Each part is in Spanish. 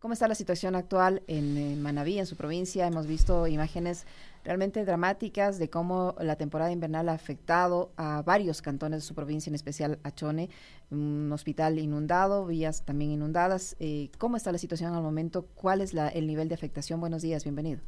¿Cómo está la situación actual en, Manabí, en su provincia? Hemos visto imágenes realmente dramáticas de cómo la temporada invernal ha afectado a varios cantones de su provincia, en especial a Chone, un hospital inundado, vías también inundadas. Eh, ¿Cómo está la situación al momento? ¿Cuál es el nivel de afectación? Buenos días, bienvenido.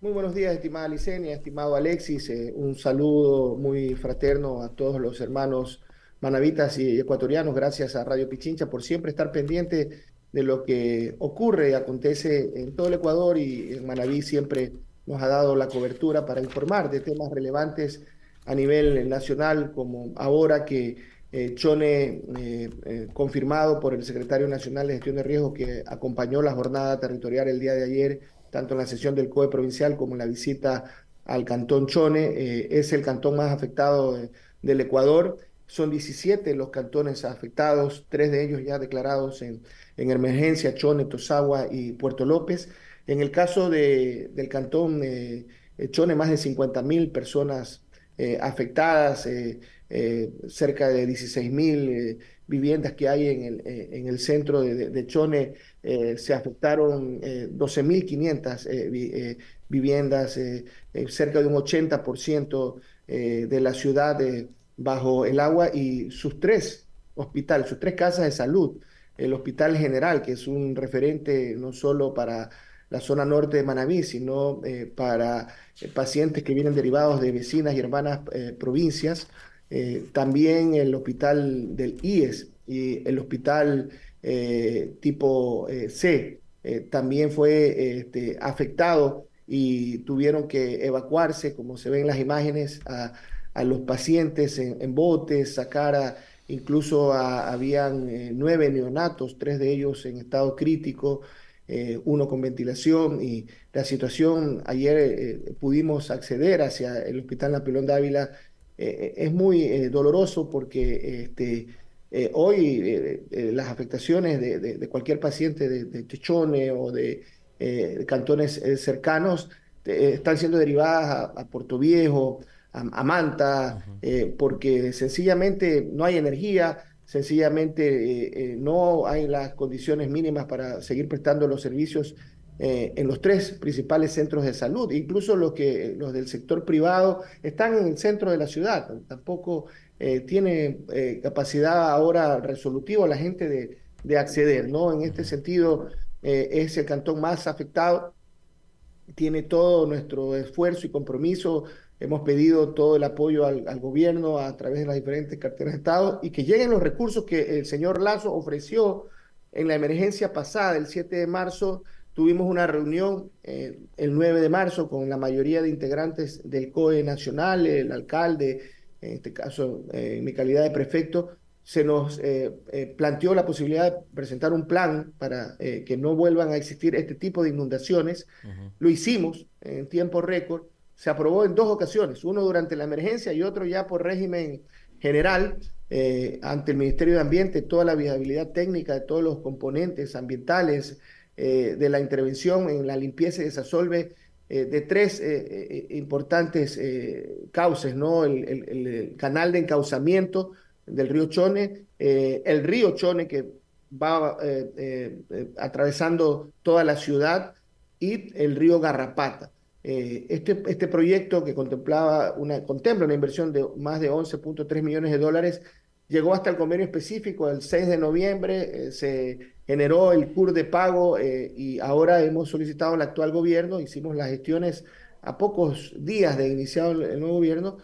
Muy buenos días, estimada Licenia, estimado Alexis. Eh, un saludo muy fraterno a todos los hermanos manavitas y ecuatorianos. Gracias a Radio Pichincha por siempre estar pendiente de lo que ocurre y acontece en todo el Ecuador y en Manabí siempre nos ha dado la cobertura para informar de temas relevantes a nivel nacional, como ahora que eh, Chone, eh, eh, confirmado por el secretario nacional de gestión de riesgo que acompañó la jornada territorial el día de ayer, tanto en la sesión del COE provincial como en la visita al cantón Chone, es el cantón más afectado del Ecuador son 17 los cantones afectados, tres de ellos ya declarados en, en emergencia, Chone, Tosagua y Puerto López. En el caso de, del cantón eh, Chone, más de 50 mil personas eh, afectadas, eh, cerca de 16 mil viviendas que hay en el, en el centro de, de Chone, se afectaron 12.500 viviendas, cerca de un 80% de la ciudad bajo el agua y sus tres hospitales, sus tres casas de salud, el Hospital General, que es un referente no solo para la zona norte de Manabí, sino eh, para eh, pacientes que vienen derivados de vecinas y hermanas eh, provincias, también el Hospital del IES y el Hospital tipo C también fue este, afectado y tuvieron que evacuarse, como se ven en las imágenes, a a los pacientes en, botes, sacar a, incluso habían eh, nueve neonatos, tres de ellos en estado crítico, eh, uno con ventilación y la situación, ayer eh, pudimos acceder hacia el Hospital Napelón Dávila, es muy doloroso porque este, hoy las afectaciones de, cualquier paciente de, de o de, cantones cercanos están siendo derivadas a Puerto Viejo, a, Manta, eh, porque sencillamente no hay energía, sencillamente eh, eh, no hay las condiciones mínimas para seguir prestando los servicios en los tres principales centros de salud, incluso los, que, los del sector privado están en el centro de la ciudad, tampoco tiene capacidad ahora resolutiva la gente de, de, acceder, ¿no? En este sentido, es el cantón más afectado, tiene todo nuestro esfuerzo y compromiso Hemos pedido todo el apoyo al, gobierno a través de las diferentes carteras de Estado y que lleguen los recursos que el señor Lazo ofreció en la emergencia pasada, el 7 de marzo. Tuvimos una reunión eh, el 9 de marzo con la mayoría de integrantes del COE nacional, el alcalde, en este caso, eh, en mi calidad de prefecto, se nos eh, planteó la posibilidad de presentar un plan para que no vuelvan a existir este tipo de inundaciones. Lo hicimos en tiempo récord se aprobó en dos ocasiones, uno durante la emergencia y otro ya por régimen general eh, ante el Ministerio de Ambiente, toda la viabilidad técnica de todos los componentes ambientales eh, de la intervención en la limpieza y desasolve eh, de tres importantes cauces, ¿no? El, el, canal de encauzamiento del río Chone, el río Chone que va atravesando toda la ciudad y el río Garrapata. Eh, este, este proyecto que contemplaba una, contempla una inversión de más de 11.3 millones de dólares llegó hasta el convenio específico el 6 de noviembre, eh, se generó el CUR de pago eh, y ahora hemos solicitado al actual gobierno, hicimos las gestiones a pocos días de iniciado el, nuevo gobierno,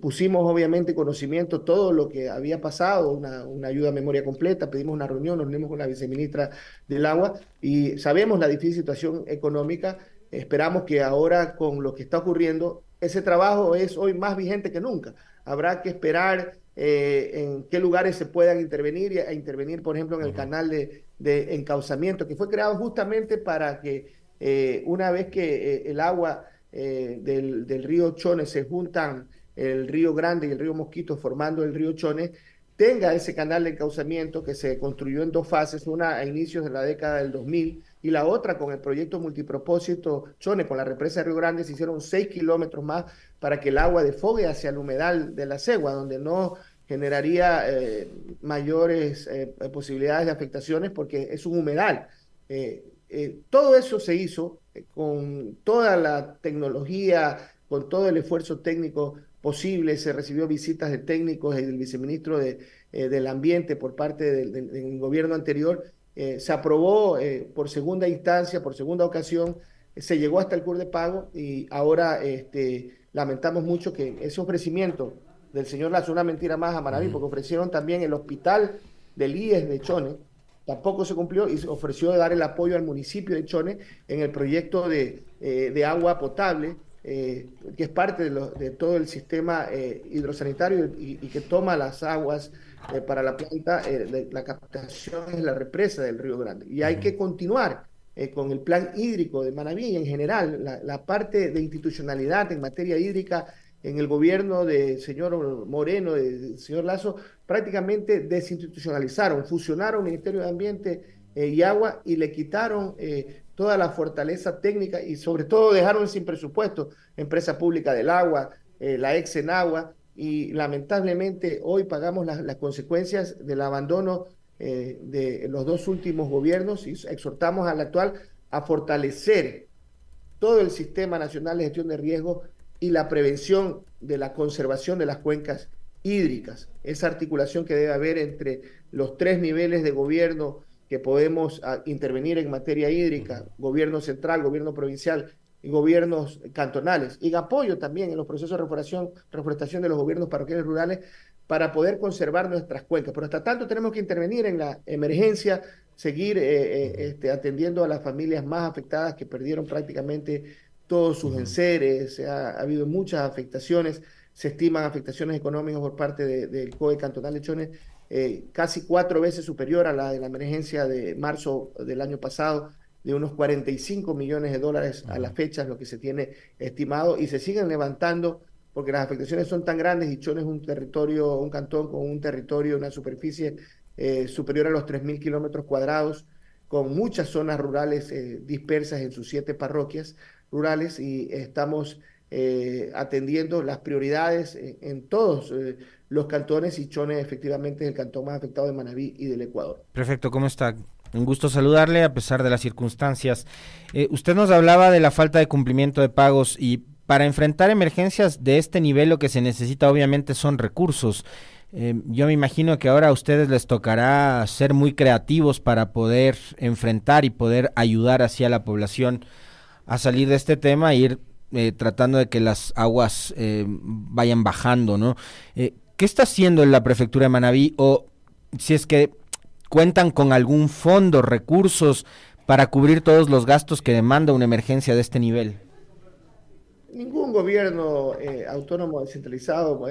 pusimos obviamente conocimiento todo lo que había pasado, una, una, ayuda a memoria completa, pedimos una reunión, nos reunimos con la viceministra del agua y sabemos la difícil situación económica Esperamos que ahora con lo que está ocurriendo, ese trabajo es hoy más vigente que nunca. Habrá que esperar eh, en qué lugares se puedan intervenir e intervenir, por ejemplo, en el canal de, de, encauzamiento, que fue creado justamente para que eh, una vez que eh, el agua del, del, río Chone se juntan el río Grande y el río Mosquito formando el río Chone, tenga ese canal de encauzamiento que se construyó en dos fases, una a inicios de la década del 2000 y la otra con el proyecto multipropósito Chone, con la represa de Río Grande, se hicieron seis kilómetros más para que el agua defogue hacia el humedal de la Cegua, donde no generaría mayores posibilidades de afectaciones porque es un humedal. todo eso se hizo con toda la tecnología, con todo el esfuerzo técnico posible, se recibió visitas de técnicos y del viceministro de, del Ambiente por parte del, gobierno anterior, se aprobó por segunda instancia, por segunda ocasión, se llegó hasta el CUR de pago y ahora este, lamentamos mucho que ese ofrecimiento del señor Lazo, una mentira más a Maraví, porque ofrecieron también el hospital del IES de Chone, tampoco se cumplió y se ofreció dar el apoyo al municipio de Chone en el proyecto de, eh, agua potable, eh, que es parte de, todo el sistema eh, hidrosanitario y, que toma las aguas para la planta, la captación es la represa del Río Grande. Y hay que continuar eh, con el plan hídrico de Manaví y en general la, parte de institucionalidad en materia hídrica en el gobierno del señor Moreno, del señor Lazo, prácticamente desinstitucionalizaron, fusionaron Ministerio de Ambiente eh, y Agua y le quitaron eh, toda la fortaleza técnica y sobre todo dejaron sin presupuesto Empresa Pública del Agua, la ex Agua y lamentablemente hoy pagamos las consecuencias del abandono eh, de los dos últimos gobiernos y exhortamos al actual a fortalecer todo el sistema nacional de gestión de riesgo y la prevención de la conservación de las cuencas hídricas, esa articulación que debe haber entre los tres niveles de gobierno que podemos ah, intervenir en materia hídrica, gobierno central, gobierno provincial gobiernos cantonales, y apoyo también en los procesos de reforestación, reforestación de los gobiernos parroquiales rurales para poder conservar nuestras cuencas. Pero hasta tanto tenemos que intervenir en la emergencia, seguir eh, eh, este, atendiendo a las familias más afectadas que perdieron prácticamente todos sus enseres, ha, habido muchas afectaciones, se estiman afectaciones económicas por parte del COE Cantonal de Chones, eh, casi cuatro veces superior a la de la emergencia de marzo del año pasado, de unos 45 millones de dólares a las fechas, lo que se tiene estimado, y se siguen levantando porque las afectaciones son tan grandes y Chone es un territorio, un cantón con un territorio, una superficie eh, superior a los 3.000 kilómetros cuadrados, con muchas zonas rurales eh, dispersas en sus siete parroquias rurales y estamos eh, atendiendo las prioridades en todos los cantones y Chone efectivamente es el cantón más afectado de Manabí y del Ecuador. Perfecto, ¿cómo está? Un gusto saludarle a pesar de las circunstancias. usted nos hablaba de la falta de cumplimiento de pagos y para enfrentar emergencias de este nivel lo que se necesita obviamente son recursos. Eh, yo me imagino que ahora a ustedes les tocará ser muy creativos para poder enfrentar y poder ayudar hacia la población a salir de este tema e ir eh, tratando de que las aguas eh, vayan bajando, ¿no? ¿Qué está haciendo la prefectura de Manabí o si es que cuentan con algún fondo, recursos para cubrir todos los gastos que demanda una emergencia de este nivel? ningún gobierno eh, autónomo descentralizado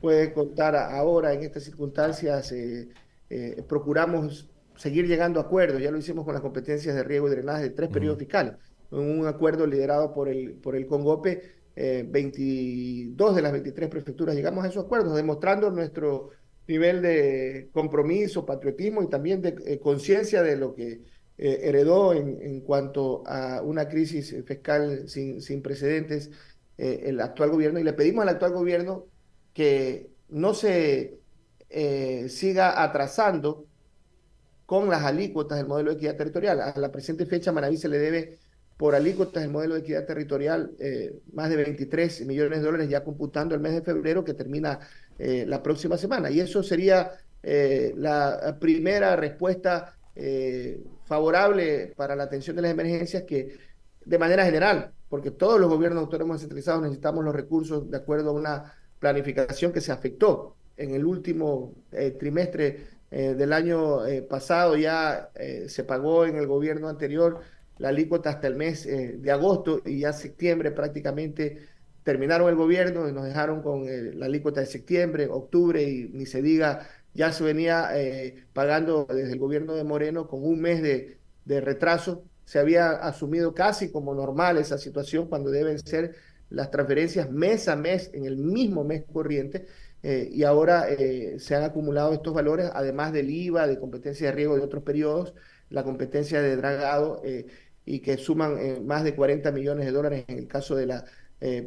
puede, contar ahora en estas circunstancias. Eh, eh, procuramos seguir llegando a acuerdos, ya lo hicimos con las competencias de riego y drenaje de tres periodos fiscales, un acuerdo liderado por el, por el CONGOPE, 22 de las 23 prefecturas llegamos a esos acuerdos, demostrando nuestro nivel de compromiso, patriotismo y también de conciencia de lo que eh, heredó en, en, cuanto a una crisis fiscal sin, sin precedentes eh, el actual gobierno y le pedimos al actual gobierno que no se eh, siga atrasando con las alícuotas del modelo de equidad territorial. A la presente fecha, Manaví se le debe por alícuotas del modelo de equidad territorial más de 23 millones de dólares ya computando el mes de febrero que termina la próxima semana. Y eso sería la primera respuesta favorable para la atención de las emergencias que de manera general, porque todos los gobiernos autónomos descentralizados necesitamos los recursos de acuerdo a una planificación que se afectó en el último eh, trimestre eh, del año eh, pasado, ya se pagó en el gobierno anterior la alícuota hasta el mes de agosto y ya septiembre prácticamente terminaron el gobierno y nos dejaron con la alícuota de septiembre, octubre y ni se diga ya se venía eh, pagando desde el gobierno de Moreno con un mes de, retraso. Se había asumido casi como normal esa situación cuando deben ser las transferencias mes a mes en el mismo mes corriente. Eh, y ahora eh, se han acumulado estos valores, además del IVA, de competencia de riego de otros periodos, la competencia de dragado, y que suman más de 40 millones de dólares en el caso de la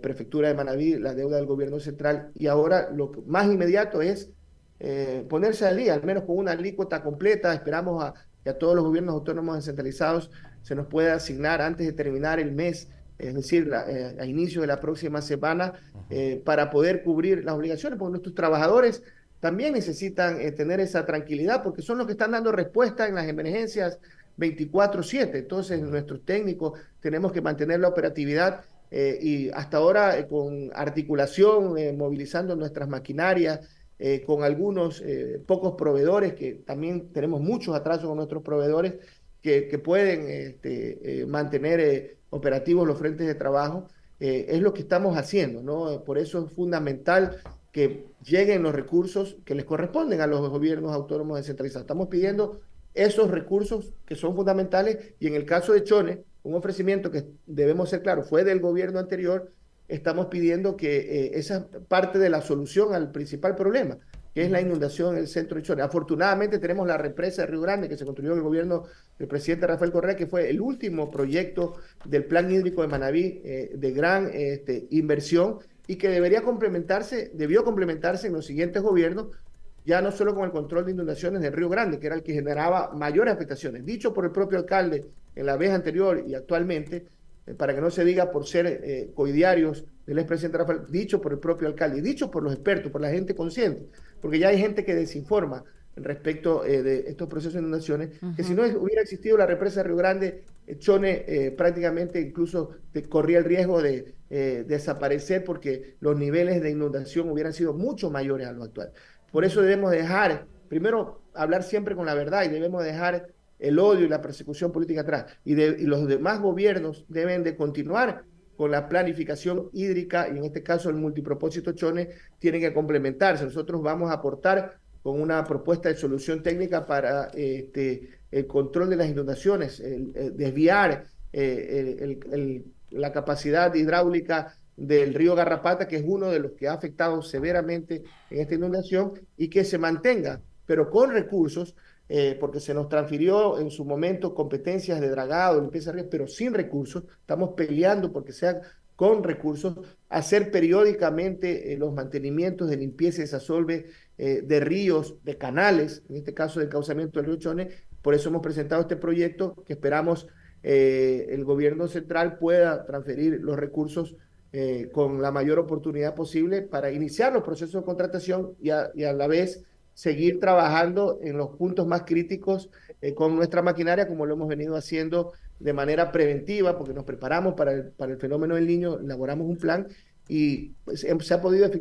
prefectura de Manaví, la deuda del gobierno central. Y ahora lo más inmediato es eh, ponerse al día, al menos con una alícuota completa. Esperamos a, que a todos los gobiernos autónomos descentralizados se nos pueda asignar antes de terminar el mes, es decir, eh, a inicio de la próxima semana, eh, para poder cubrir las obligaciones, porque nuestros trabajadores también necesitan tener esa tranquilidad, porque son los que están dando respuesta en las emergencias 24/7. Entonces, nuestros técnicos tenemos que mantener la operatividad y hasta ahora con articulación, movilizando nuestras maquinarias, eh, con algunos eh, pocos proveedores, que también tenemos muchos atrasos con nuestros proveedores, que, que pueden este, eh, mantener operativos los frentes de trabajo, es lo que estamos haciendo, ¿no? Por eso es fundamental que lleguen los recursos que les corresponden a los gobiernos autónomos descentralizados. Estamos pidiendo esos recursos que son fundamentales y en el caso de Chone, un ofrecimiento que debemos ser claros, fue del gobierno anterior, estamos pidiendo que eh, esa parte de la solución al principal problema, que es la inundación en el centro de Chone. Afortunadamente tenemos la represa de Río Grande que se construyó en el gobierno del presidente Rafael Correa, que fue el último proyecto del plan hídrico de Manabí eh, de gran este, inversión y que debería complementarse, debió complementarse en los siguientes gobiernos, ya no solo con el control de inundaciones del Río Grande, que era el que generaba mayores afectaciones, dicho por el propio alcalde en la vez anterior y actualmente, eh, para que no se diga por ser eh, coidiarios del expresidente Rafael, dicho por el propio alcalde, dicho por los expertos, por la gente consciente, porque ya hay gente que desinforma respecto eh, de estos procesos de inundaciones, que si no hubiera existido la represa de Río Grande, Chone prácticamente incluso corría el riesgo de desaparecer porque los niveles de inundación hubieran sido mucho mayores a lo actual. Por eso debemos dejar, primero, hablar siempre con la verdad y debemos dejar el odio y la persecución política atrás. Y, los demás gobiernos deben de continuar con la planificación hídrica y en este caso el multipropósito Chone tiene que complementarse. Nosotros vamos a aportar con una propuesta de solución técnica para este, el control de las inundaciones, desviar eh, la capacidad hidráulica del río Garrapata, que es uno de los que ha afectado severamente en esta inundación, y que se mantenga, pero con recursos eh, porque se nos transfirió en su momento competencias de dragado, limpieza de ríos, pero sin recursos. Estamos peleando porque sean con recursos, hacer periódicamente eh, los mantenimientos de limpieza y desasolve eh, de ríos, de canales, en este caso del causamiento del río Chone. Por eso hemos presentado este proyecto que esperamos el gobierno central pueda transferir los recursos con la mayor oportunidad posible para iniciar los procesos de contratación y a la vez seguir trabajando en los puntos más críticos eh, con nuestra maquinaria, como lo hemos venido haciendo de manera preventiva, porque nos preparamos para el, para el fenómeno del niño, elaboramos un plan y pues, em, se ha podido eh,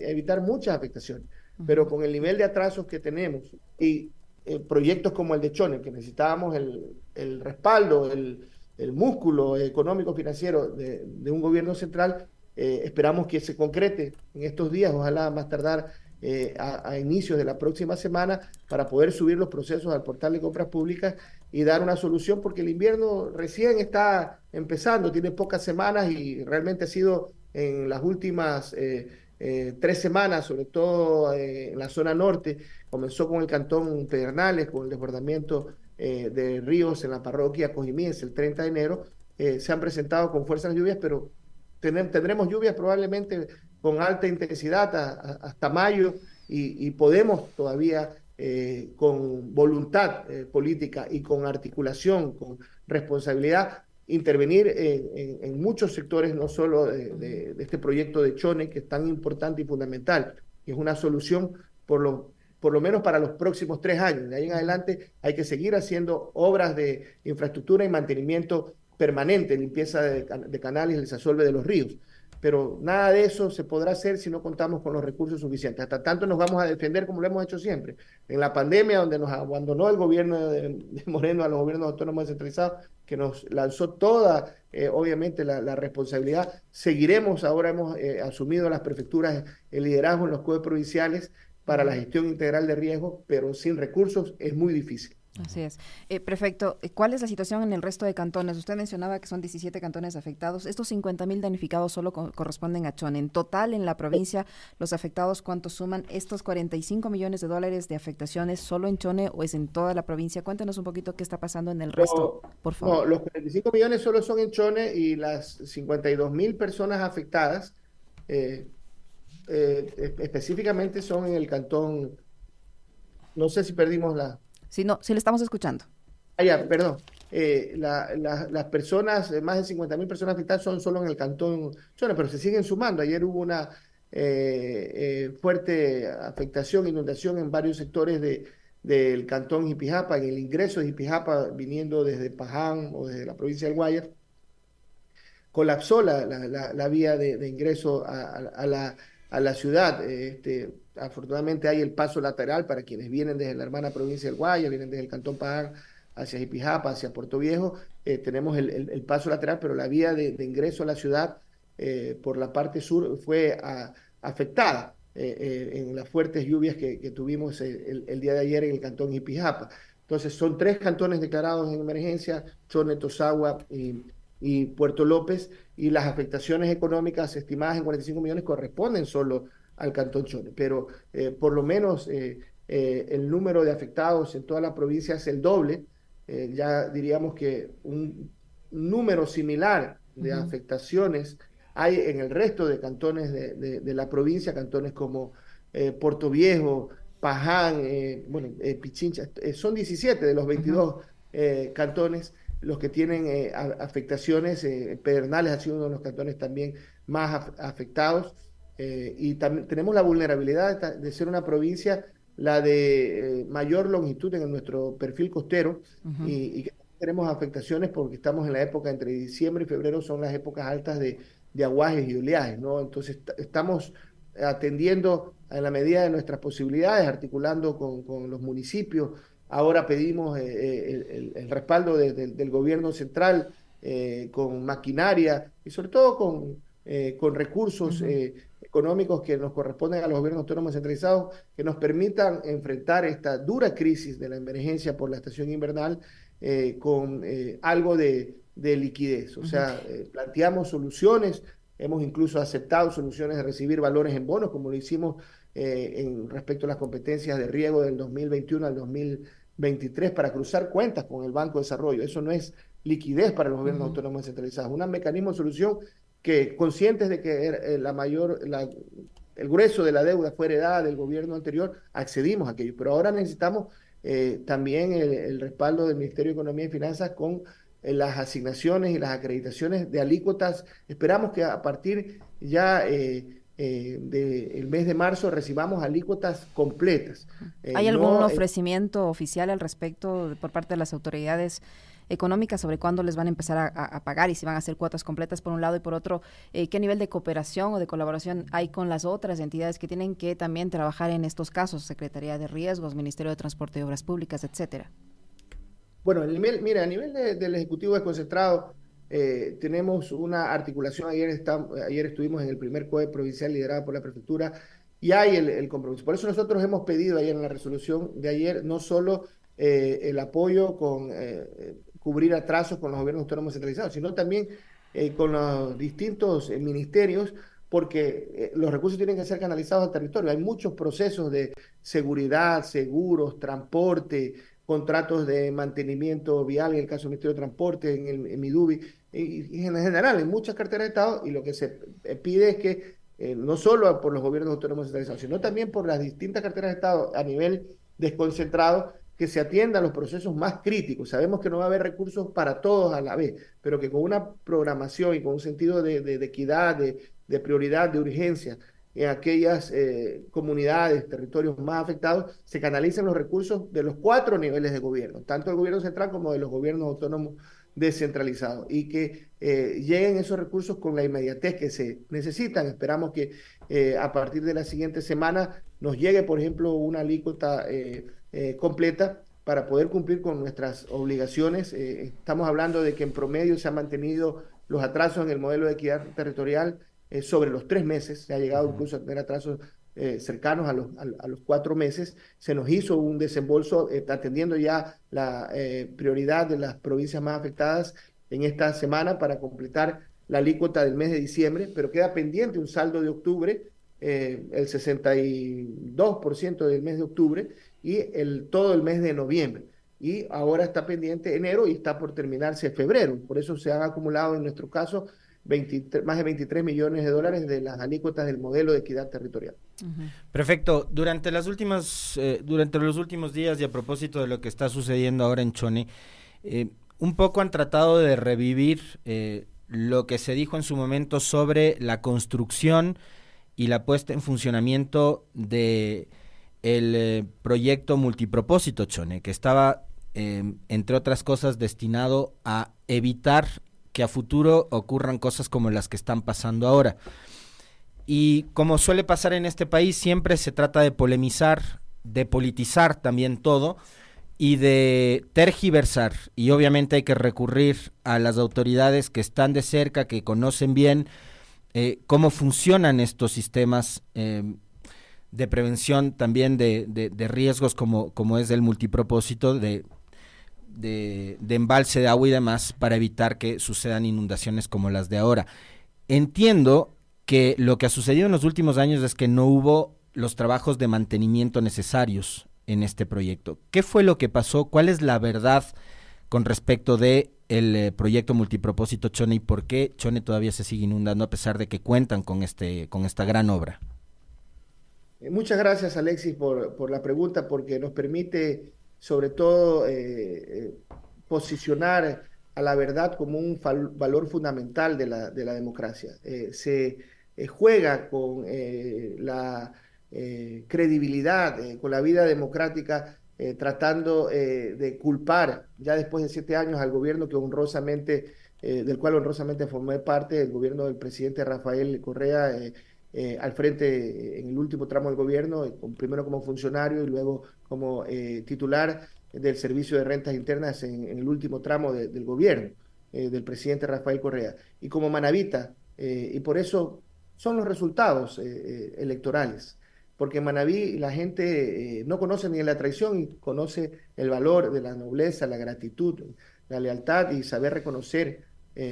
evitar muchas afectaciones. Pero con el nivel de atrasos que tenemos y eh, proyectos como el de Chone, que necesitábamos el, el respaldo, el, el, músculo económico financiero de, de un gobierno central, esperamos que se concrete en estos días, ojalá más tardar eh, a, inicios de la próxima semana para poder subir los procesos al portal de compras públicas y dar una solución, porque el invierno recién está empezando, tiene pocas semanas y realmente ha sido en las últimas eh, eh, tres semanas, sobre todo en la zona norte, comenzó con el cantón Pedernales, con el desbordamiento de ríos en la parroquia Cojimíes el 30 de enero, se han presentado con fuerzas lluvias, pero tendremos lluvias probablemente con alta intensidad hasta mayo y, podemos todavía eh, con voluntad eh, política y con articulación, con responsabilidad, intervenir en, muchos sectores, no solo de, este proyecto de Chone, que es tan importante y fundamental, que es una solución por lo, por lo menos para los próximos tres años. De ahí en adelante hay que seguir haciendo obras de infraestructura y mantenimiento permanente, limpieza de, de canales y el desasolve de los ríos pero nada de eso se podrá hacer si no contamos con los recursos suficientes. Hasta tanto nos vamos a defender como lo hemos hecho siempre. En la pandemia, donde nos abandonó el gobierno de, Moreno a los gobiernos autónomos descentralizados, que nos lanzó toda, eh, obviamente, la, responsabilidad, seguiremos, ahora hemos eh, asumido las prefecturas el liderazgo en los COE provinciales para la gestión integral de riesgo, pero sin recursos es muy difícil. Así es. Eh, prefecto, eh, ¿cuál es la situación en el resto de cantones? Usted mencionaba que son 17 cantones afectados. Estos 50 mil danificados solo corresponden a Chone. En total, en la provincia, los afectados, ¿cuántos suman? ¿Estos 45 millones de dólares de afectaciones solo en Chone o es en toda la provincia? Cuéntenos un poquito qué está pasando en el resto, por favor. No, los 45 millones solo son en Chone y las 52 mil personas afectadas eh, específicamente son en el cantón no sé si perdimos la... Sí, no, sí le estamos escuchando. Ah, ya, perdón. Eh, las personas, eh, más de 50 mil personas afectadas son solo en el cantón Chone, pero se siguen sumando. Ayer hubo una eh, fuerte afectación, inundación en varios sectores de, del cantón Jipijapa, en el ingreso de Jipijapa, viniendo desde Paján o desde la provincia del Guayas, colapsó la, la, vía de, ingreso a, la, a la ciudad. Este, afortunadamente hay el paso lateral para quienes vienen desde la hermana provincia del Guayas, vienen desde el cantón Paján hacia Jipijapa, hacia Puerto Viejo, eh, tenemos el, paso lateral, pero la vía de, ingreso a la ciudad eh, por la parte sur fue afectada eh, en las fuertes lluvias que, tuvimos el, día de ayer en el cantón Jipijapa. Entonces son tres cantones declarados en emergencia, Chone, Tosagua y, Puerto López, y las afectaciones económicas estimadas en 45 millones corresponden solo al cantón Chone, pero por lo menos el número de afectados en toda la provincia es el doble, eh, ya diríamos que un número similar de afectaciones hay en el resto de cantones de, la provincia, cantones como eh, Puerto Viejo, Paján, eh, bueno, Pichincha, son 17 de los 22 cantones los que tienen afectaciones, Pedernales ha sido uno de los cantones también más afectados, y también tenemos la vulnerabilidad de ser una provincia la de eh, mayor longitud en nuestro perfil costero y, que tenemos afectaciones porque estamos en la época entre diciembre y febrero, son las épocas altas de, de aguajes y oleajes, ¿no? Entonces estamos atendiendo en la medida de nuestras posibilidades, articulando con, los municipios. Ahora pedimos eh, eh, el, respaldo del gobierno central con maquinaria y sobre todo con, con recursos económicos que nos corresponden a los gobiernos autónomos centralizados, que nos permitan enfrentar esta dura crisis de la emergencia por la estación invernal eh, con eh, algo de, liquidez. O sea, eh, planteamos soluciones, hemos incluso aceptado soluciones de recibir valores en bonos, como lo hicimos en respecto a las competencias de riego del 2021 al 2023 para cruzar cuentas con el Banco de Desarrollo. Eso no es liquidez para los gobiernos autónomos centralizados, un mecanismo de solución que conscientes de que eh, la mayor, el grueso de la deuda fue heredada del gobierno anterior, accedimos a aquello. Pero ahora necesitamos eh, también el, respaldo del Ministerio de Economía y Finanzas con eh, las asignaciones y las acreditaciones de alícuotas. Esperamos que a partir ya del mes de marzo recibamos alícuotas completas. ¿Hay algún ofrecimiento oficial al respecto por parte de las autoridades? Económica sobre cuándo les van a empezar a, pagar y si van a hacer cuotas completas por un lado y por otro, eh, qué nivel de cooperación o de colaboración hay con las otras entidades que tienen que también trabajar en estos casos, Secretaría de Riesgos, Ministerio de Transporte y Obras Públicas, etcétera. Bueno, mira, a nivel del Ejecutivo desconcentrado, eh, tenemos una articulación. Ayer, ayer estuvimos en el primer COE provincial liderado por la prefectura y hay el, compromiso. Por eso nosotros hemos pedido ayer en la resolución de ayer no solo eh, el apoyo con cubrir atrasos con los gobiernos autónomos centralizados, sino también eh, con los distintos eh, ministerios, porque eh, los recursos tienen que ser canalizados al territorio. Hay muchos procesos de seguridad, seguros, transporte, contratos de mantenimiento vial, en el caso del Ministerio de Transporte, en, el, Midubi, y, en general en muchas carteras de Estado, y lo que se pide es que no solo por los gobiernos autónomos centralizados, sino también por las distintas carteras de Estado a nivel desconcentrado, que se atiendan los procesos más críticos. Sabemos que no va a haber recursos para todos a la vez, pero que con una programación y con un sentido de, equidad, de, prioridad, de urgencia en aquellas eh, comunidades, territorios más afectados, se canalicen los recursos de los cuatro niveles de gobierno, tanto del gobierno central como de los gobiernos autónomos descentralizados, y que eh, lleguen esos recursos con la inmediatez que se necesitan. Esperamos que eh, a partir de la siguiente semana nos llegue, por ejemplo, una alícuota eh, completa para poder cumplir con nuestras obligaciones. Eh, estamos hablando de que en promedio se han mantenido los atrasos en el modelo de equidad territorial eh, sobre los tres meses, se ha llegado incluso a tener atrasos cercanos a los, a, los, cuatro meses. Se nos hizo un desembolso atendiendo ya la prioridad de las provincias más afectadas en esta semana para completar la alícuota del mes de diciembre, pero queda pendiente un saldo de octubre, el 62% del mes de octubre, y el, todo el mes de noviembre. Y ahora está pendiente enero y está por terminarse febrero. Por eso se han acumulado en nuestro caso más de 23 millones de dólares de las alícuotas del modelo de equidad territorial. Perfecto. Durante las últimas, eh, durante los últimos días y a propósito de lo que está sucediendo ahora en Chone, eh, un poco han tratado de revivir eh, lo que se dijo en su momento sobre la construcción y la puesta en funcionamiento de el proyecto multipropósito Chone, que estaba, entre otras cosas, destinado a evitar que a futuro ocurran cosas como las que están pasando ahora. Y como suele pasar en este país, siempre se trata de polemizar, de politizar también todo y de tergiversar. Y obviamente hay que recurrir a las autoridades que están de cerca, que conocen bien eh, cómo funcionan estos sistemas eh, de prevención también de, de, riesgos como, como es el multipropósito de, de, de, embalse de agua y demás para evitar que sucedan inundaciones como las de ahora. Entiendo que lo que ha sucedido en los últimos años es que no hubo los trabajos de mantenimiento necesarios en este proyecto. ¿Qué fue lo que pasó? ¿Cuál es la verdad con respecto de el eh, proyecto multipropósito Chone y por qué Chone todavía se sigue inundando a pesar de que cuentan con este con esta gran obra? Eh, muchas gracias Alexis por, la pregunta porque nos permite sobre todo eh, posicionar a la verdad como un valor fundamental de la, de la democracia. se eh, juega con eh, la eh, credibilidad, con la vida democrática, tratando de culpar ya después de siete años al gobierno que honrosamente, del cual honrosamente formé parte, el gobierno del presidente Rafael Correa. Al frente en el último tramo del gobierno, primero como funcionario y luego como titular del Servicio de Rentas Internas en, el último tramo del gobierno del presidente Rafael Correa. Y como manavita, y por eso son los resultados eh, eh, electorales. Porque en Manabí la gente eh, no conoce ni la traición y conoce el valor de la nobleza, la gratitud, la lealtad y saber reconocer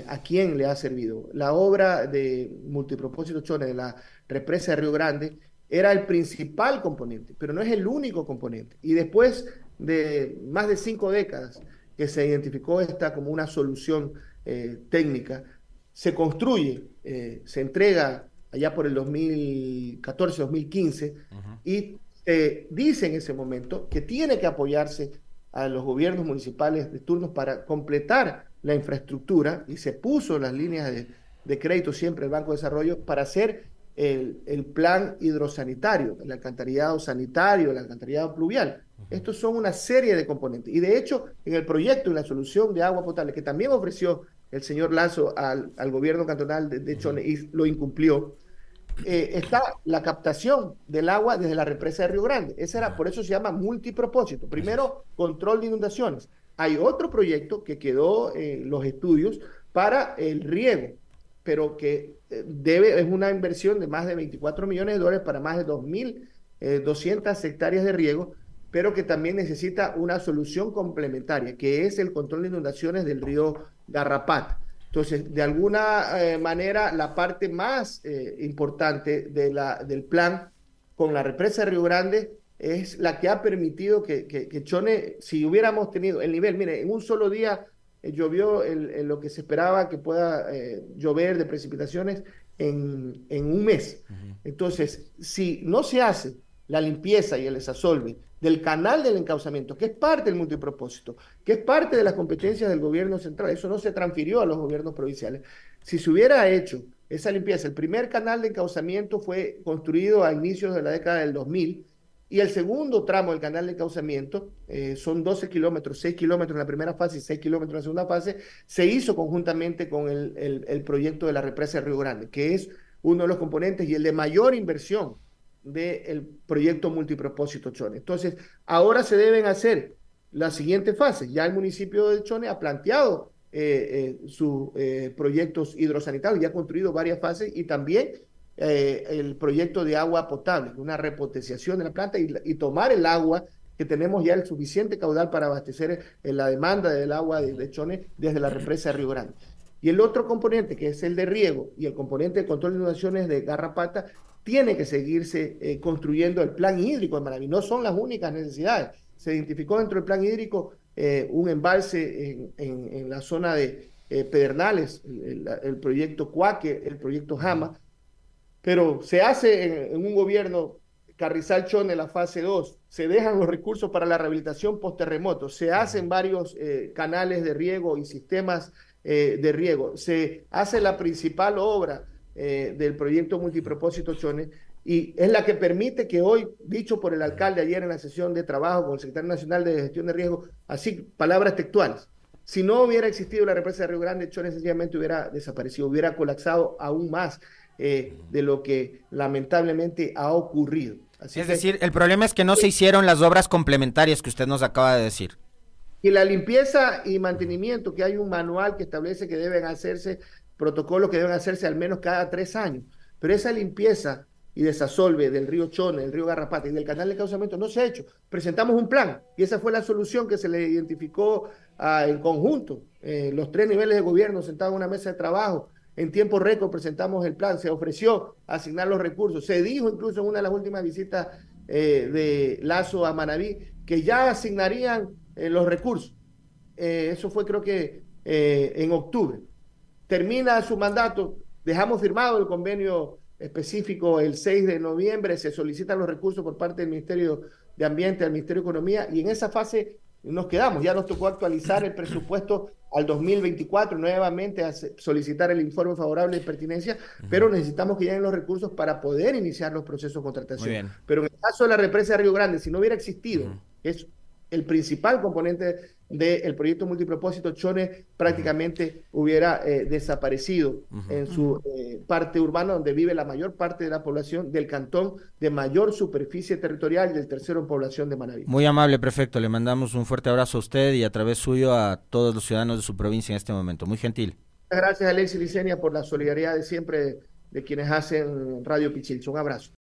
a quién le ha servido. La obra de multipropósito Chone de la represa de Río Grande era el principal componente, pero no es el único componente. Y después de más de cinco décadas que se identificó esta como una solución técnica, se construye, se entrega allá por el 2014-2015, y dice en ese momento que tiene que apoyarse a los gobiernos municipales de turnos para completar la infraestructura y se puso las líneas de, crédito siempre el Banco de Desarrollo para hacer el, plan hidrosanitario, el alcantarillado sanitario, el alcantarillado pluvial. Estos son una serie de componentes. Y de hecho, en el proyecto y la solución de agua potable que también ofreció el señor Lazo al, gobierno cantonal de, de Chone y lo incumplió, eh, está la captación del agua desde la represa de Río Grande. Ese era, por eso se llama multipropósito. Primero, control de inundaciones. Hay otro proyecto que quedó en los estudios para el riego, pero que eh, debe, es una inversión de más de 24 millones de dólares para más de 2.200 eh, hectáreas de riego, pero que también necesita una solución complementaria, que es el control de inundaciones del río Garrapat. Entonces, de alguna eh, manera, la parte más importante del plan con la represa de Río Grande es la que ha permitido que, que, Chone, si hubiéramos tenido el nivel, mire, en un solo día eh, llovió el, lo que se esperaba que pueda llover de precipitaciones en, en un mes. Entonces, si no se hace la limpieza y el desasolve del canal del encauzamiento, que es parte del multipropósito, que es parte de las competencias del gobierno central. Eso no se transfirió a los gobiernos provinciales. Si se hubiera hecho esa limpieza, el primer canal de encauzamiento fue construido a inicios de la década del 2000 y el segundo tramo del canal de encauzamiento, eh, son 12 kilómetros, 6 kilómetros en la primera fase y 6 kilómetros en la segunda fase, se hizo conjuntamente con el, el proyecto de la represa de Río Grande, que es uno de los componentes y el de mayor inversión del proyecto multipropósito Chone. Entonces, ahora se deben hacer las siguientes fases. Ya el municipio de Chone ha planteado eh, eh, sus proyectos hidrosanitarios, ya ha construido varias fases y también el proyecto de agua potable, una repotenciación de la planta y, tomar el agua que tenemos ya el suficiente caudal para abastecer la demanda del agua de, Chone desde la represa de Río Grande. Y el otro componente, que es el de riego, y el componente de control de inundaciones de Garrapata, tiene que seguirse eh, construyendo el plan hídrico de Manaví. No son las únicas necesidades. Se identificó dentro del plan hídrico eh, un embalse en, la zona de, Pedernales, el, proyecto Cuaque, el proyecto Jama, pero se hace en, un gobierno Carrizal Chone la fase 2, se dejan los recursos para la rehabilitación post-terremoto, se hacen varios canales de riego y sistemas de riego, se hace la principal obra del proyecto multipropósito Chone y es la que permite que hoy, dicho por el alcalde ayer en la sesión de trabajo con el secretario nacional de gestión de riesgo, así, palabras textuales, si no hubiera existido la represa de Río Grande, Chone sencillamente hubiera desaparecido, hubiera colapsado aún más eh, de lo que lamentablemente ha ocurrido. es decir, el problema es que no se hicieron las obras complementarias que usted nos acaba de decir. Y la limpieza y mantenimiento, que hay un manual que establece que deben hacerse, protocolos que deben hacerse al menos cada tres años. Pero esa limpieza y desasolve del río Chone, del río Garrapata y del canal de causamiento no se ha hecho. Presentamos un plan y esa fue la solución que se le identificó ah, en conjunto. Eh, los tres niveles de gobierno sentados en una mesa de trabajo. En tiempo récord presentamos el plan, se ofreció asignar los recursos. Se dijo incluso en una de las últimas visitas eh, de Lazo a Manabí que ya asignarían eh, los recursos. eso fue creo que en octubre. Termina su mandato, dejamos firmado el convenio específico el 6 de noviembre, se solicitan los recursos por parte del Ministerio de Ambiente, del Ministerio de Economía, y en esa fase nos quedamos. Ya nos tocó actualizar el presupuesto al 2024, nuevamente a solicitar el informe favorable de pertinencia, pero necesitamos que lleguen los recursos para poder iniciar los procesos de contratación. Pero en el caso de la represa de Río Grande, si no hubiera existido, es el principal componente del proyecto multipropósito Chone prácticamente hubiera eh, desaparecido en su eh, parte urbana donde vive la mayor parte de la población del cantón de mayor superficie territorial y del tercero en población de Manaví. Muy amable, prefecto. Le mandamos un fuerte abrazo a usted y a través suyo a todos los ciudadanos de su provincia en este momento. Muy gentil. Muchas gracias, Alexis Licenia, por la solidaridad de siempre de quienes hacen Radio Pichilcho. Un abrazo.